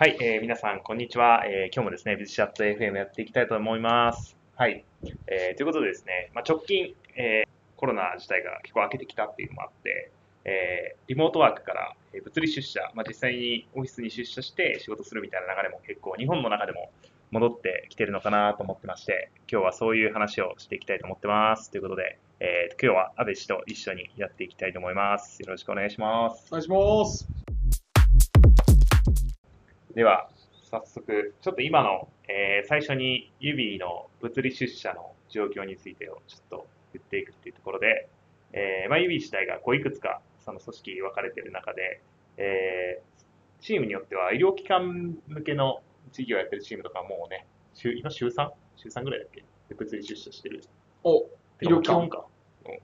はい、えー皆さん、こんにちは。えー今日もですね、ビズシャット FM やっていきたいと思います。はい。えーということでですね、まあ、直近、えーコロナ自体が結構明けてきたっていうのもあって、えーリモートワークからえ物理出社、まあ、実際にオフィスに出社して仕事するみたいな流れも結構日本の中でも戻ってきてるのかなと思ってまして、今日はそういう話をしていきたいと思ってます。ということで、えー今日は安部氏と一緒にやっていきたいと思います。よろしくお願いします。お願いします。では、早速、ちょっと今の、えー最初に指の物理出社の状況についてをちょっと言っていくっていうところで、えーまあ、指自体がこういくつかその組織分かれている中で、えーチームによっては医療機関向けの事業をやってるチームとかもうね、週今週 3? 週3ぐらいだっけ？で物理出社してる。お、医療機関か。うん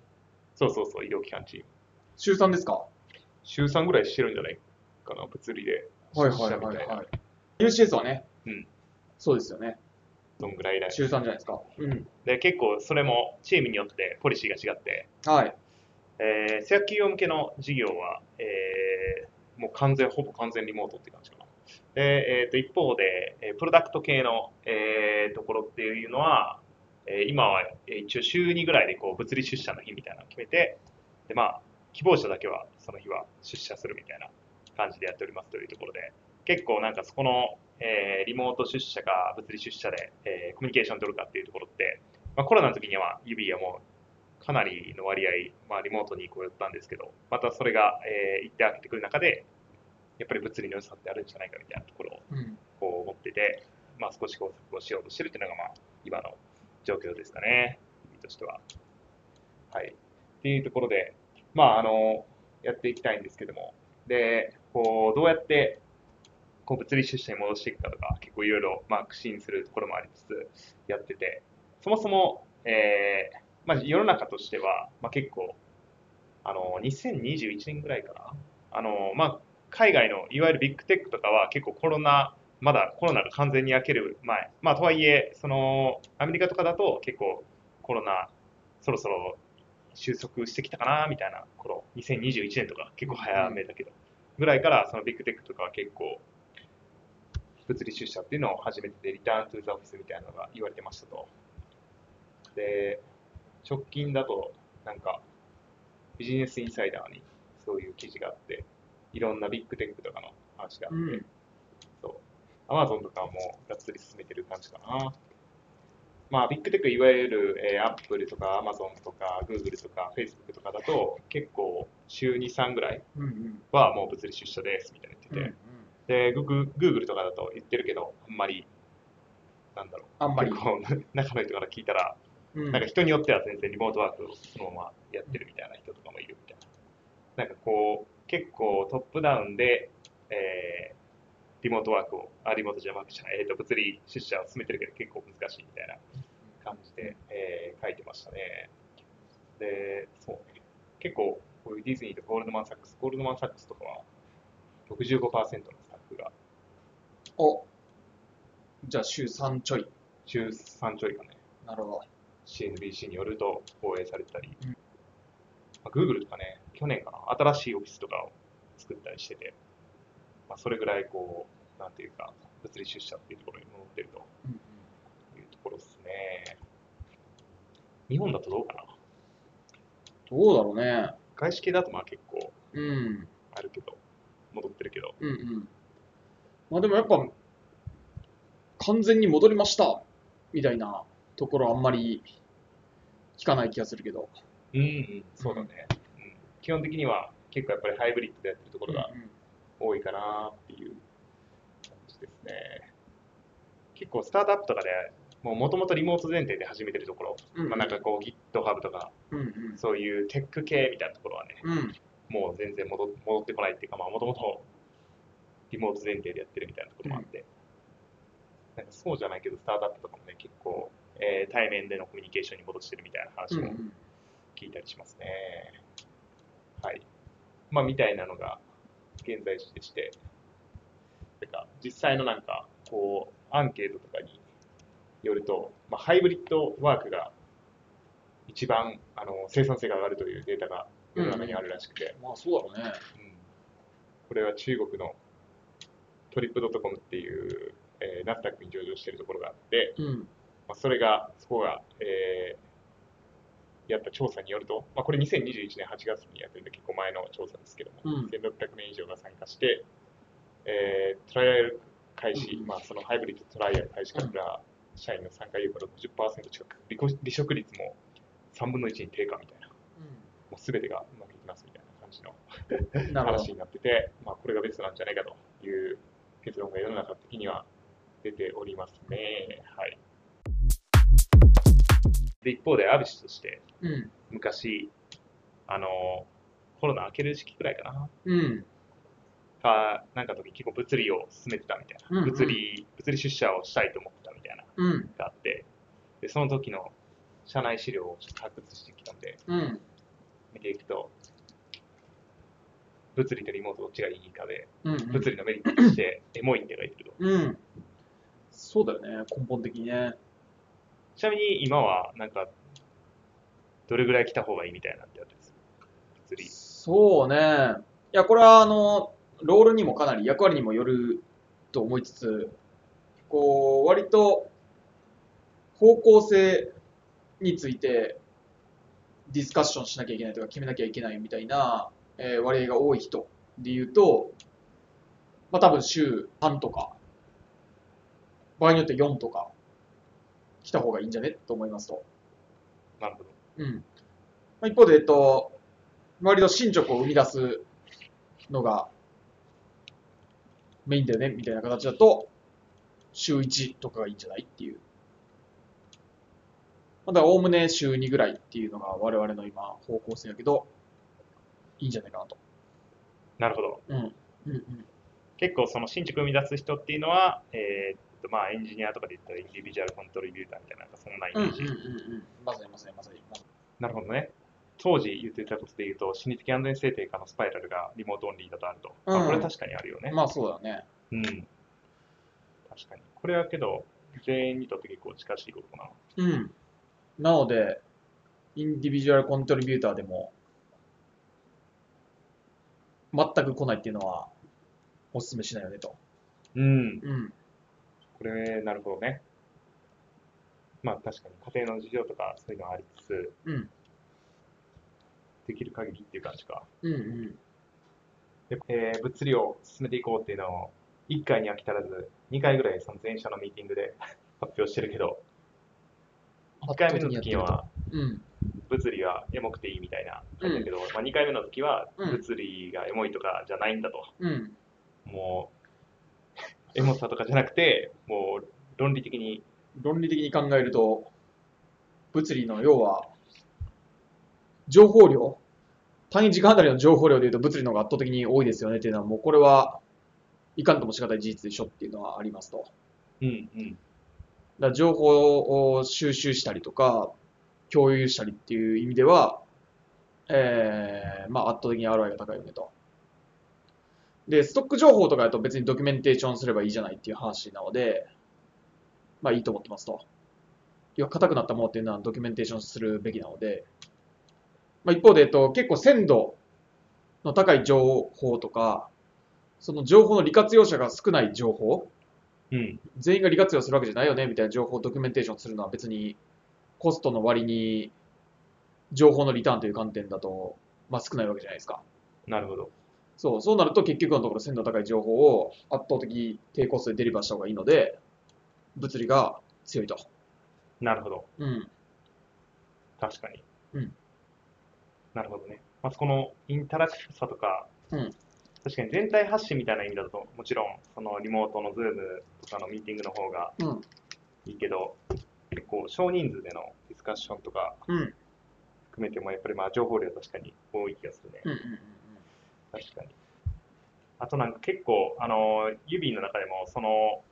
そうそうそう、医療機関チーム。週3ですか？週3ぐらいしてるんじゃないかな、物理で。はい出社みたいな。UCS はね、うんそうですよね。どんぐらいだよ週3じゃないですか。うん。で結構それもチームによってポリシーが違って、はい。えー、製薬企業向けの事業は、えーもう完全、ほぼ完全リモートって感じかな。で、えー、と一方で、えープロダクト系の、えーところっていうのは、えー今はえー一応週2ぐらいでこう物理出社の日みたいなのを決めて、でまあ、希望者だけはその日は出社するみたいな感じでやっておりますというところで、結構なんかそこの、えーリモート出社か物理出社で、えーコミュニケーション取るかっていうところって、まあ、コロナの時には指はもうかなりの割合、まあ、リモートにこうやったんですけど、またそれが、えー一定開けてくる中で、やっぱり物理の良さってあるんじゃないかみたいなところをうん。こう思ってて、まあ、少しこうしようとしてるっていうのが、まあ、今の状況ですかね、意味としては。はい。っていうところで、まあ、あの、やっていきたいんですけども、で、こう、どうやって、こう、物理出社に戻していくかとか、結構いろいろ、まあ、苦心するところもありつつ、やってて、そもそも、えーまあ、世の中としては、まあ、結構、あの、2021年ぐらいかな、あの、まあ、海外のいわゆるビッグテックとかは結構コロナ、まだコロナが完全に明ける前、まあとはいえ、そのアメリカとかだと結構コロナそろそろ収束してきたかなみたいな頃、2021年とか結構早めだけど、ぐらいからそのビッグテックとかは結構物理出社っていうのを始めてて、リターントゥーザオフィスみたいなのが言われてましたと。で、直近だとなんかビジネスインサイダーにそういう記事があって、いろんなビッグテックとかの話があって、うんそう、アマゾンとかはもうがっつり進めてる感じかな。まあ、ビッグテック、いわゆる、えー、Apple とか Amazon とか Google とか Facebook とかだと、結構週2、3ぐらいうんうん。はもう物理出社ですみたいなうんう言ってて、で、Google, Google とかだと言ってるけど、あんまり、なんだろう、あんまり。結構 中の人から聞いたら、うんなんか人によっては全然リモートワークをそのままやってるみたいな人とかもいるみたいな。なんかこう、結構トップダウンで、えーリモートワークを、あ、リモートじゃなくて、えーと、物理出社を進めてるけど結構難しいみたいな感じで、えー書いてましたね。で、そうね。結構、こういうディズニーとゴールドマン・サックス、ゴールドマン・サックスとかは65%のスタッフがお、じゃあ週3ちょい。週3ちょいかね、なるほど。CNBC によると放映されたり、うんまあ、Google とかね、去年かな、新しいオフィスとかを作ったりしてて、まあ、それぐらいこう、なんていうか、物理出社っていうところに戻ってるとうんいうところですね。日本だとどうかな？どうだろうね。外資系だとまあ結構うん。あるけど、戻ってるけど、うんうん。まあでもやっぱ、完全に戻りましたみたいなところあんまり聞かない気がするけど。うん、うん、そうだね、うん。基本的には結構やっぱりハイブリッドでやってるところが多いかなっていうですね。結構スタートアップとかでもともとリモート前提で始めてるところ、うん。まあ、なんかこう GitHub とかうんうん。そういうテック系みたいなところはね、うん。もう全然戻戻ってこないっていうか、まあもともとリモート前提でやってるみたいなところもあって、なんかそうじゃないけど、スタートアップとかもね、結構、えー対面でのコミュニケーションに戻してるみたいな話もうん聞いたりしますね。はい。まあ、みたいなのが現在地でして、てか、実際のなんか、こう、アンケートとかによると、まあ、ハイブリッドワークが一番あの生産性が上がるというデータが世の中にあるらしくて、まあそうだろうね。うん。これは中国のトリップドットコムっていう、えーナスダックに上場しているところがあって、うん。まあ、それが、そこが、えーやった調査によると、まあ、これ2021年8月にやってるんで結構前の調査ですけども、うん。1600名以上が参加して、えートライアル開始、うんまあ、そのハイブリッドトライアル開始から社員の参加意欲が60%近く、離婚離職率も3分の1に低下みたいな、もう全てがうまくいきますみたいな感じの話。になってて、まあ、これがベストなんじゃないかという結論が世の中的には出ておりますね。はい。で、一方で、アビシとして、うん。昔、あの、コロナ明ける時期くらいかな、うん。か、なんかの時結構物理を進めてたみたいな、うんうん物理、物理出社をしたいと思ってたみたいな、うん。があって、で、その時の社内資料をちょっと発掘してきたんで、うん。見ていくと、物理とリモートどっちがいいかで、うん。物理のメリットとして、エモいって書いてると。うん。そうだよね、根本的にね。ちなみに今は、なんか、どれぐらい来た方がいいみたいなってやつです。物理。そうね。いや、これは、あの、ロールにもかなり役割にもよると思いつつ、こう、割と、方向性についてディスカッションしなきゃいけないとか決めなきゃいけないみたいな、えー割合が多い人で言うと、まあ多分週3とか、場合によって4とか来た方がいいんじゃねと思いますと。なるほど。うん。まあ一方で、えっと、割と進捗を生み出すのがメインだよね、みたいな形だと、週1とかがいいんじゃないっていう。まあだおおむね週2ぐらいっていうのが我々の今、方向性やけど、いいんじゃないかなと。なるほど。うん。うんうん。結構その新築生み出す人っていうのは、えーっと、まあエンジニアとかで言ったらインディビジュアルコントリビューターみたいな、なんかそんなイメージ。うんうんうんうん。まさにまさにまさに。なるほどね。当時言ってたことで言うと、心理的安全性低下のスパイラルがリモートオンリーだとあると。まあうんこれ確かにあるよね。まあそうだね。うん。確かに。これはけど、全員にとって結構近しいことかな。うん。なので、インディビジュアルコントリビューターでも、全く来ないっていうのは、お勧めしないよねと。うん。うん。これ、なるほどね。まあ確かに家庭の事情とかそういうのはありつつ、うん。できる限りっていう感じか。うんうん。でえー物理を進めていこうっていうのを、1回に飽き足らず、2回ぐらいその前者のミーティングで 発表してるけど、1回目の時には、うん。物理はエモくていいみたいな感じだけど、まあ、2回目の時はうん物理がエモいとかじゃないんだと。うん。もう、エモさとかじゃなくて、もう論理的に、論理的に考えると、物理の要は、情報量単位時間あたりの情報量でいうと物理の方が圧倒的に多いですよねっていうのは、もうこれはいかんともしがたい事実でしょっていうのはありますと。うんうん、だ情報を収集したりとか、共有したりっていう意味では、えー、まあ圧倒的に ROI が高いよねと。で、ストック情報とかだと別にドキュメンテーションすればいいじゃないっていう話なので、まあいいと思ってますと。要は硬くなったものっていうのはドキュメンテーションするべきなので、まあ一方で、えっと、結構鮮度の高い情報とか、その情報の利活用者が少ない情報、うん、全員が利活用するわけじゃないよねみたいな情報をドキュメンテーションするのは別にコストの割に情報のリターンという観点だと、まあ、少ないわけじゃないですか。なるほど。そう、そうなると結局のところ鮮度の高い情報を圧倒的低コストで deliver した方がいいので、物理が強いと。なるほど。うん。確かに。うんなるほどね。まずこのインタラクティブさとか、うん確かに全体発信みたいな意味だと、もちろん、そのリモートの Zoom とかのミーティングの方がうん。いいけど、結構少人数でのディスカッションとかうん。含めても、やっぱりまあ情報量確かに多い気がするね。うん。うん。確かに。あとなんか結構、あの、指の中でも、その、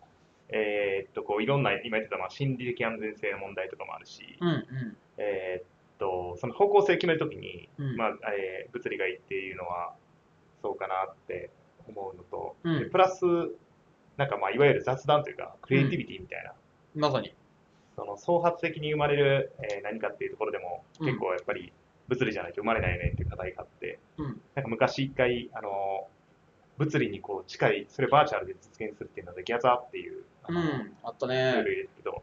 えーっと、こう、いろんな、今言ってた、まあ、心理的安全性の問題とかもあるし、うん。うん。えーっと、その方向性を決めるときに、うんまあ、えー物理がいいっていうのは、そうかなって思うのと、うんでプラス、なんかまあ、いわゆる雑談というか、クリエイティビティみたいな、まさに。その創発的に生まれる、えー何かっていうところでも、うん結構やっぱり物理じゃないと生まれないよねっていう課題があって、うん。なんか昔一回、あの、物理にこう近い、それバーチャルで実現するっていうので、ギャザーっていう、あのうん、あったね。ルですけど、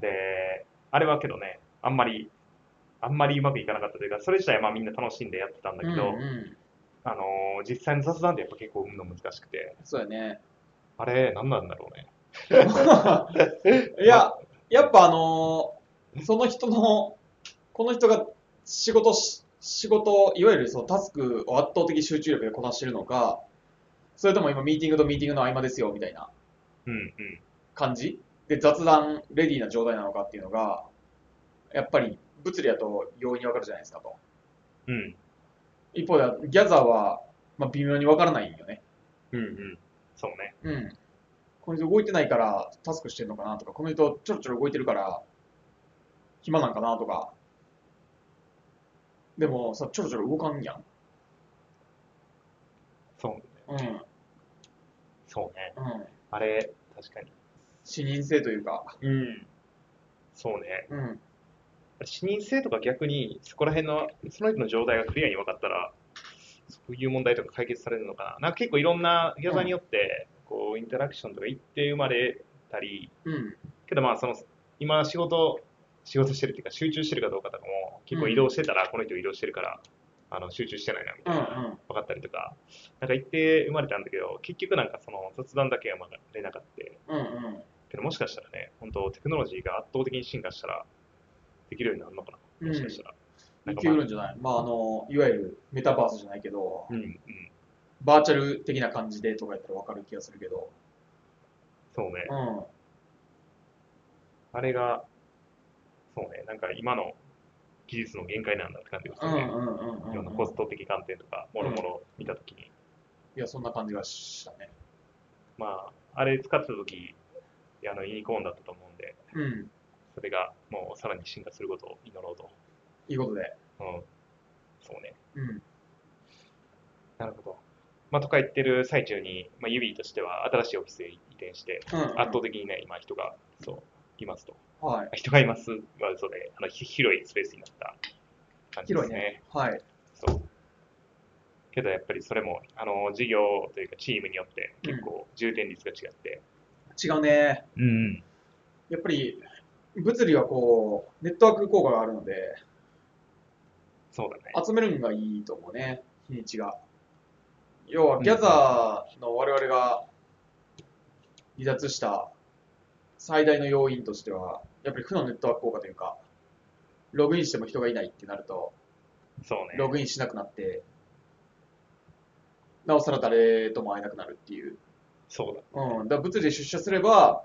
で、あれはけどね、あんまり、あんまりうまくいかなかったというか、それ自体はまあみんな楽しんでやってたんだけど、うんうん、あのー実際の雑談ってやっぱ結構生むの難しくて、そうやね。あれ、何なんだろうね。いや、やっぱあのーその人の、この人が仕事し、仕事、いわゆるそのタスクを圧倒的集中力でこなしてるのか、それとも今ミーティングとミーティングの合間ですよ、みたいなうんうん。感じ？で雑談レディーな状態なのかっていうのが、やっぱり物理だと容易にわかるじゃないですかと。うん。一方で、ギャザーは、まあ、微妙にわからないんよね。うんうん。そうね。うん。この人動いてないからタスクしてるのかなとか、この人ちょろちょろ動いてるから暇なんかなとか。でもさ、ちょろちょろ動かんやん。そうね。うん。そうね。うん。あれ、確かに。視認性というか。うん。そうね。うん。視認性とか逆に、そこら辺の、その人の状態がクリアに分かったら、そういう問題とか解決されるのかな。なんか結構いろんなギャザーによって、こう、インタラクションとか一定生まれたり、うん。けどまあ、その、今仕事、仕事してるっていうか、集中してるかどうかとかも、結構移動してたら、この人移動してるから、あの、集中してないな、みたいな。分かったりとか、なんか一定生まれたんだけど、結局なんかその雑談だけはまれなかった。けどもしかしたらね、本当テクノロジーが圧倒的に進化したら、できるようになるのかな、もしかしたら。なんいかまあけるんじゃない？まあ、あの、いわゆるメタバースじゃないけど、うんうん、バーチャル的な感じでとかやったらわかる気がするけど。そうねう。ん。あれが、そうね、なんか今の技術の限界なんだって感じがするね。うんうんうんうんいろんなコスト的観点とか、もろもろ見たときに。いや、そんな感じがしたね。まあ、あれ使ってたとき、あのユニコーンだったと思うんで、うん。それがもうさらに進化することを祈ろうと。いいことで。うん。そうね。うん。なるほど。まあ、とか言ってる最中に、まあ、指としては新しいオフィスへ移転して、うん、うん。圧倒的にね、今人が、そう、いますと。はい。人がいますは嘘で、あの、ひ広いスペースになった感じですね。広いね。はい。そう。けどやっぱりそれも、あの、事業というかチームによって結構重点率が違って。違うね。うん。やっぱり、物理はこう、ネットワーク効果があるので、そうだね。集めるのがいいと思うね、日にちが。要は、ギャザーの我々が離脱した最大の要因としては、やっぱり負のネットワーク効果というか、ログインしても人がいないってなると、そうね。ログインしなくなって、なおさら誰とも会えなくなるっていう。そうだ。うん。だから物理で出社すれば、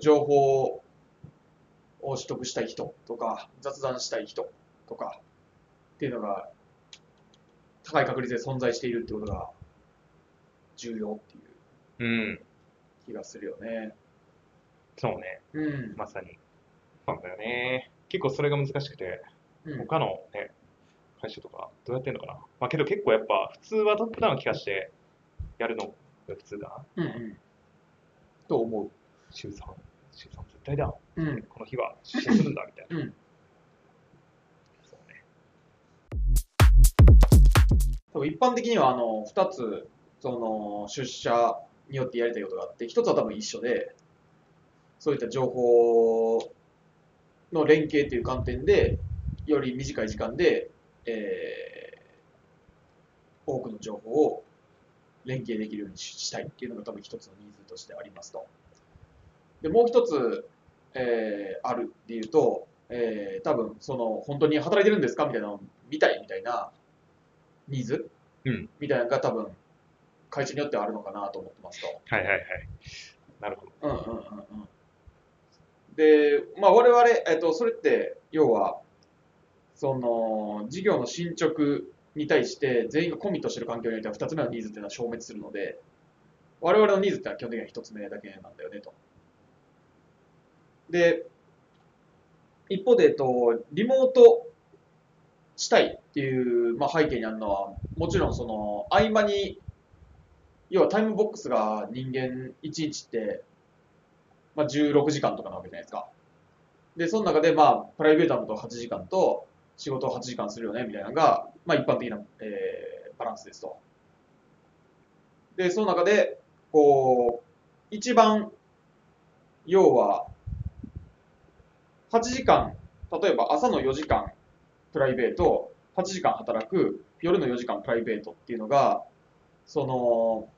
情報を取得したい人とか、雑談したい人とか、っていうのが、高い確率で存在しているってことが、重要っていううん。気がするよね。そうね。うん。まさに。そうだよね。結構それが難しくて、うん。他のね、会社とかどうやってんのかな。まあけど結構やっぱ普通はトップダウン聞かしてやるのが普通だな。うんうん。と思週3。週3絶対だ。う。うん。この日は出社するんだみたいな。うん。そうね。多分一般的には、あの、二つ、その、出社によってやりたいことがあって、一つは多分一緒で、そういった情報の連携という観点で、より短い時間で、えー、多くの情報を連携できるようにししたいっていうのが多分一つのニーズとしてありますと。で、もう一つ、えー、あるっていうと、えー、多分、その、本当に働いてるんですかみたいなのを見たいみたいなニーズ、うんみたいなのが多分、会社によってはあるのかなと思ってますと。はいはいはい。なるほど。うんうんうんうん。で、まあ我々、えっと、それって、要は、その、事業の進捗に対して全員がコミットしてる環境においては2つ目のニーズっていうのは消滅するので、我々のニーズってのは基本的には1つ目だけなんだよねと。で、一方で、えっと、リモートしたいっていう、まあ、背景にあるのは、もちろんその、合間に、要はタイムボックスが人間1日って、まあ、16時間とかなわけじゃないですか。で、その中で、まあ、プライベートなことを8時間と、仕事を8時間するよね、みたいなのが、まあ、一般的な、えーバランスですと。で、その中で、こう、一番、要は、8時間、例えば朝の4時間プライベート、8時間働く、夜の4時間プライベートっていうのが、その、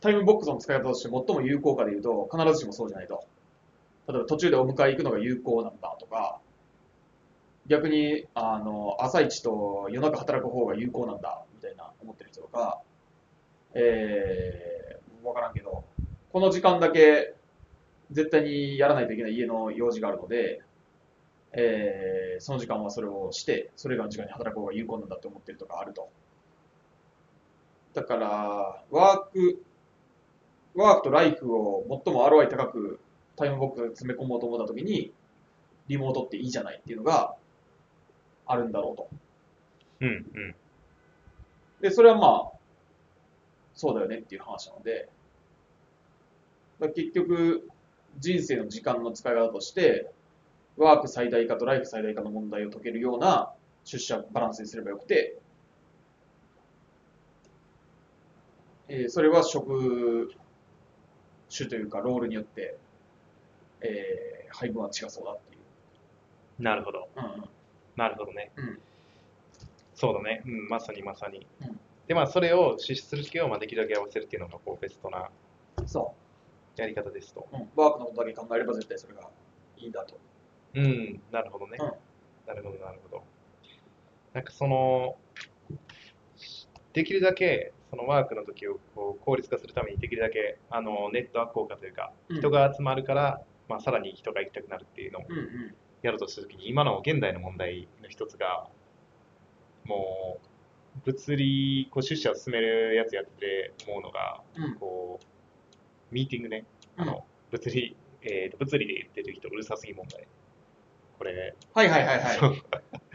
タイムボックスの使い方として最も有効かで言うと、必ずしもそうじゃないと。例えば途中でお迎え行くのが有効なんだとか、逆に、あの、朝一と夜中働く方が有効なんだ、みたいな思ってる人とか、えー、わからんけど、この時間だけ絶対にやらないといけない家の用事があるので、えー、その時間はそれをして、それ以外の時間に働く方が有効なんだって思ってるとかあると。だから、ワーク、ワークとライフを最も ROI 高くタイムボックスで詰め込もうと思ったときに、リモートっていいじゃないっていうのがあるんだろうと。うんうん。で、それはまあ、そうだよねっていう話なので、結局、人生の時間の使い方として、ワーク最大化とライフ最大化の問題を解けるような出社バランスにすればよくて、えーそれは職種というかロールによって、えー配分は違そうだっていう。なるほど。うんうんなるほどね。うんそうだね。うん、まさにまさに。うんで、まあ、それを支出する時をまあできるだけ合わせるっていうのがこうベストなそやり方ですと。う、うん。ワークのことだけ考えれば絶対それがいいんだと。うん、なるほどね。うんなるほど、なるほど。なんかその、できるだけそのワークの時をこう効率化するためにできるだけあのネットワーク効果というか、うん人が集まるから、まあ、さらに人が行きたくなるっていうのをうんうん。やるとしたときに、今の現代の問題の一つが、もう、物理、こう出社を進めるやつやってて思うのが、うんこう、ミーティングね、あの、物理、えーと、物理で言ってる人うるさすぎ問題。これ、はいはいはいはい。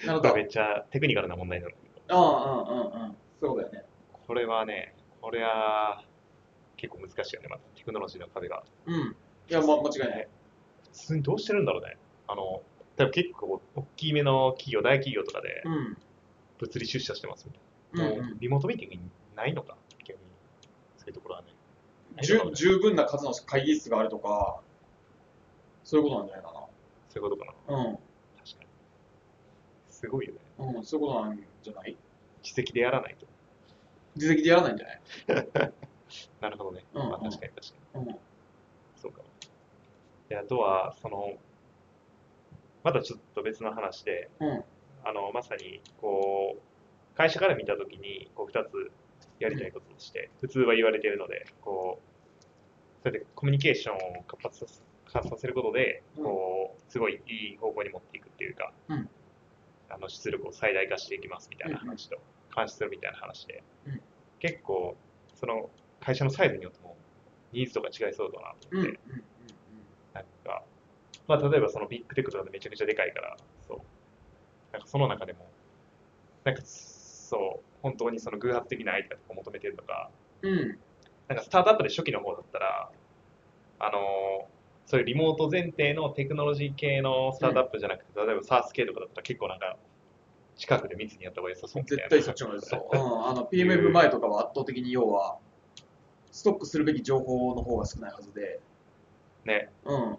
なるほど。めっちゃテクニカルな問題なんだけど、うんうんうんうん。そうだよね。これはね、これは結構難しいよね、またテクノロジーの壁が。うん。いや、ま、間違いない。普通にどうしてるんだろうね。あの、多分結構大きめの企業、大企業とかでうん。物理出社してますみたいな。うんうもうんリモートミーティングないのか、逆に。そういうところはね。十分な数の会議室があるとか、そういうことなんじゃないかそういうことかな。な。確かに。すごいよね。うん。うん、そういうことなんじゃない？自責でやらないと。自責でやらないんじゃない？なるほどね。うんまあ確かに確かに。うん。そうかも。で、あとは、その、またちょっと別の話で、うん。あの、まさに、こう、会社から見たときに、こう、二つやりたいこととして、普通は言われているので、こう、そうやってコミュニケーションを活発させることで、うんこう、すごいいい方向に持っていくっていうか、うんあの、出力を最大化していきますみたいな話と、監視するみたいな話で、うん結構、その、会社のサイズによっても、ニーズとか違いそうだなと。思って、うん。なんか、まあ、例えばそのビッグテックとかでめちゃくちゃでかいから、そう。なんかその中でも、なんか、そう、本当にその偶発的なアイデアとか求めてるとか、うん。うん。なんかスタートアップで初期の方だったら、あのーそういうリモート前提のテクノロジー系のスタートアップじゃなくて、例えば SARS 系とかだったら結構なんか、近くで密にやった方が良さそうみたいな。絶対そっちの方がいいですよ。うん。あの、PMF 前とかは圧倒的に要は、ストックするべき情報の方が少ないはずで、ね。うん。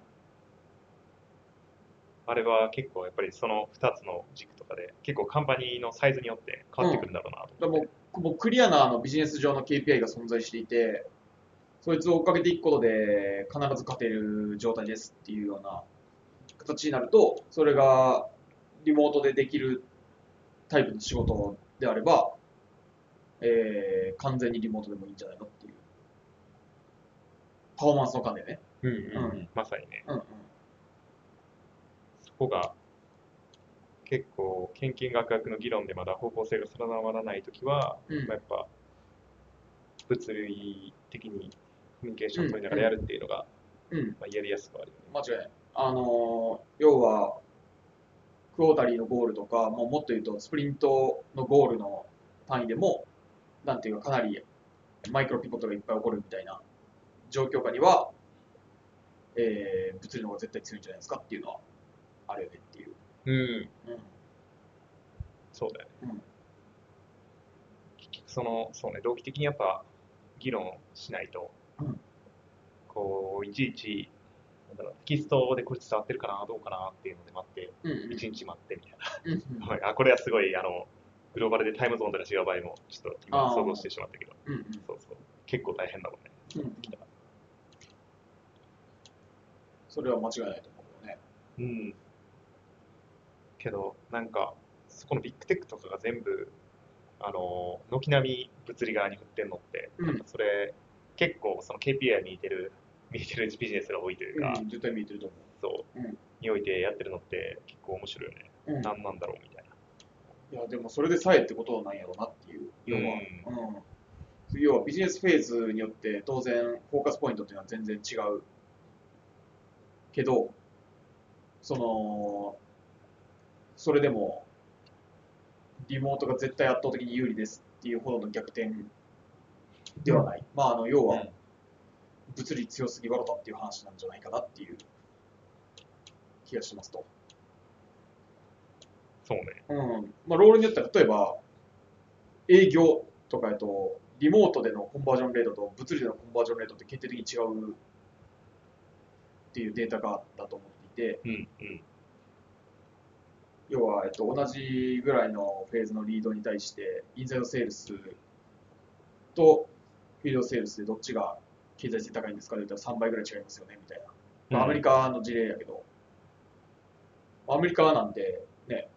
あれは結構やっぱりその2つの軸とかで、結構カンパニーのサイズによって変わってくるんだろうなとで思って。ももうクリアなあのビジネス上の KPI が存在していて、そいつを追っかけていくことで必ず勝てる状態ですっていうような形になると、それがリモートでできるタイプの仕事であれば、えー完全にリモートでもいいんじゃないのっていう。パフォーマンスの観点ね。うんうんうんうんまさにね。うんうん。そこが結構、献金学学の議論でまだ方向性が定まらないときは、うんまあやっぱ物理的にコミュニケーションを取りながらやるっていうのが、うん。まあ、やりやすくはあるよね。間違いない。あのー要は、クォータリーのゴールとか、もうもっと言うと、スプリントのゴールの単位でも、なんていうか、かなりマイクロピボットがいっぱい起こるみたいな状況下には、えー、物理の方が絶対強いんじゃないですかっていうのはあるよねっていう。うん、うん。そうだよね。うん結局その、そうね、同期的にやっぱ議論しないと、うんこう、いちいち、なんだろう、テキストでこれ伝わってるかな、どうかなっていうので待って、うんうん一日待ってみたいうんな。は いあ、これはすごい、あの、グローバルでタイムゾーンとか違う場合も、ちょっと今想像してしまったけど、うんうんそうそう。結構大変だもんね。うんうんそれは間違いないと思うよね。うん。けど、なんか、そこのビッグテックとかが全部、あの、軒並み物理側に振ってんのって、うんそれ、結構その KPI に似てる、見えてるビジネスが多いというか、うん、絶対見えてると思そう、うんにおいてやってるのって結構面白いよね。う。うん、何なんだろうみたいな。いや、でもそれでさえってことなんやろうなっていう。要は、うん。要はビジネスフェーズによって当然フォーカスポイントっていうのは全然違うけど、その、それでも、リモートが絶対圧倒的に有利ですっていうほどの逆転ではない。まあ、あの、要は、物理強すぎ笑ったっていう話なんじゃないかなっていう気がしますと。そうね。うん。まあ、ロールによっては、例えば、営業とかやと、リモートでのコンバージョンレートと物理でのコンバージョンレートって決定的に違うっていうデータがあったと思っていて、うん、うん。要は、えっと、同じぐらいのフェーズのリードに対して、インサイドセールスとフィールドセールスでどっちが経済性高いんですかって言ったら3倍ぐらい違いますよね、みたいな。まあ、アメリカの事例やけど、アメリカなんてね、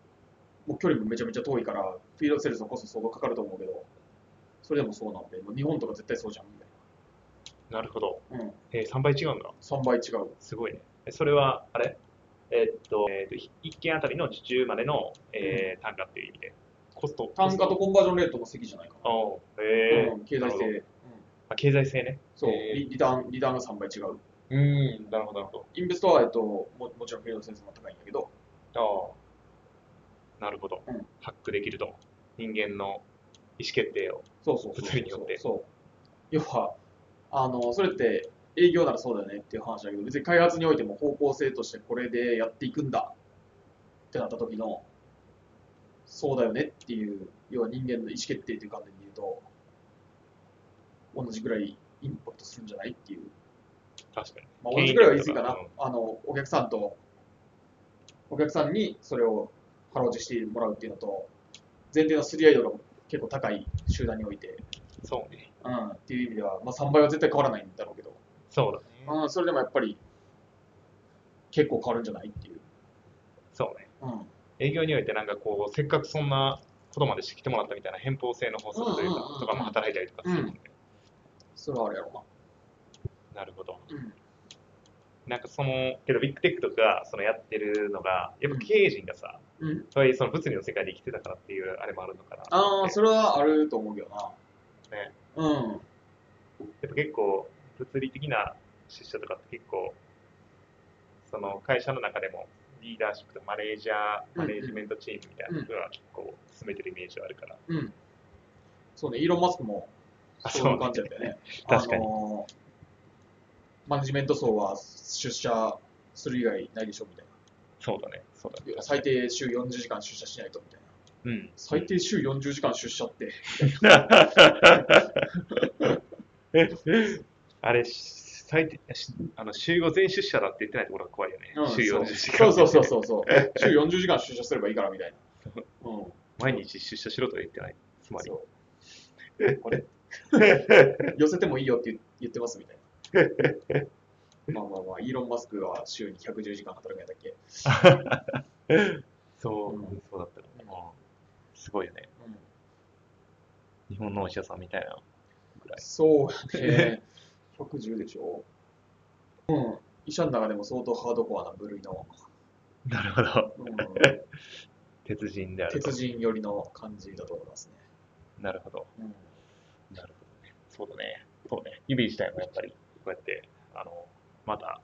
もう距離もめちゃめちゃ遠いから、フィールドセールスのコスト相当かかると思うけど、それでもそうなんで、もう日本とか絶対そうじゃん、みたいなるほど。な。うん、えー、3倍違うんだ。3倍違う。すごいね。えそれは、あれ？えーっと、えーっと、1件あたりの受注までの、えー単価っていう意味で。コスト。単価とコンバージョンレートの席じゃないかな。おーえーうん、経済性。うん、あ経済性ね。そう、えーリリターン、リターンが3倍違う。うん、なるほど、なるほインベストは、えっと、ももちろんフィールドセールスも高いんだけど、ど。ああ。なるほど、うんハックできると。人間の意思決定を。そうそうそう物理によってそう。要は、あの、それって営業ならそうだよねっていう話だけど、別に開発においても方向性としてこれでやっていくんだってなった時の、そうだよねっていう、要は人間の意思決定という観点で言うと、同じぐらいインパクトするんじゃないっていう。確かに。まあ、同じぐらいは言い過ぎかなうん。あの、お客さんと、お客さんにそれを腹落ちしてもらうっていうのと、前提のすり合い度が結構高い集団において、そうね。うん、っていう意味では、まあ、3倍は絶対変わらないんだろうけど、そうだね。うん、それでもやっぱり結構変わるんじゃないっていう。そうね。うん、営業においてなんかこう、せっかくそんなことまでしてきてもらったみたいな偏方性の法則というかうんうんうんうん、とかも働いたりとかするもんね。それはあるやろなるほど。うん、なんかその、けどビッグテックとかそのやってるのが、やっぱ経営陣がさ、うん、そういうその物理の世界で生きてたからっていうあれもあるのかな。ああ、ねそれはあると思うけどな。ねうん、やっぱ結構物理的な出社とかって結構、その会社の中でもリーダーシップとかマネージャー、マネージメントチームみたいなのが結構進めてるイメージはあるから。うん。そうね、イーロン・マスクもあそういう感じだったよね。確かにあのーマネジメント層は出社する以外ないでしょみたいそうだね。そうだねな。。最低週40時間出社しないとみたいな。うん。最低週40時間出社って。あれ、最低しあの週5全出社だって言ってないところが怖いよね。うん週40時間。そうそうそうそうそう。週40時間出社すればいいからみたいな。うん。毎日出社しろとは言ってない。つまり。これ、寄せてもいいよって言言ってますみたいな。まあまあまあ、イーロン・マスクは週に110時間働くんやったっけ。そう、うんそうだったら、うんすごいよね。うん日本のお医者さんみたいなぐらい。そうやね。110でしょ？うん。医者の中でも相当ハードコアな部類の、なるほど。うん、鉄人であると。鉄人寄りの感じだと思いますね。なるほど。うんなるほどね。そうだね。そうね。イメージ自体もやっぱり、こうやって、あの、また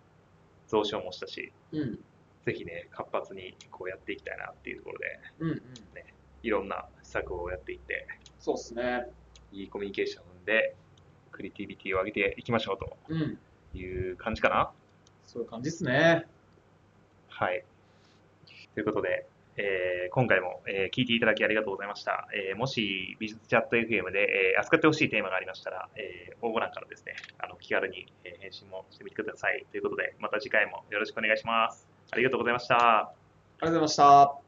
増床もしたし、うん。ぜひね、活発にこうやっていきたいなっていうところで、うんうん。いろんな施策をやっていって、そうっすね。いいコミュニケーションで、クリエイティビティを上げていきましょううん。という感じかな。そういう感じっすね。はい。ということで、えー今回も、えー聞いていただきありがとうございました。えーもし、美術チャット FM で、えー扱ってほしいテーマがありましたら、えー応募欄からですね、あの気軽に、えー返信もしてみてください。ということで、また次回もよろしくお願いします。ありがとうございました。ありがとうございました。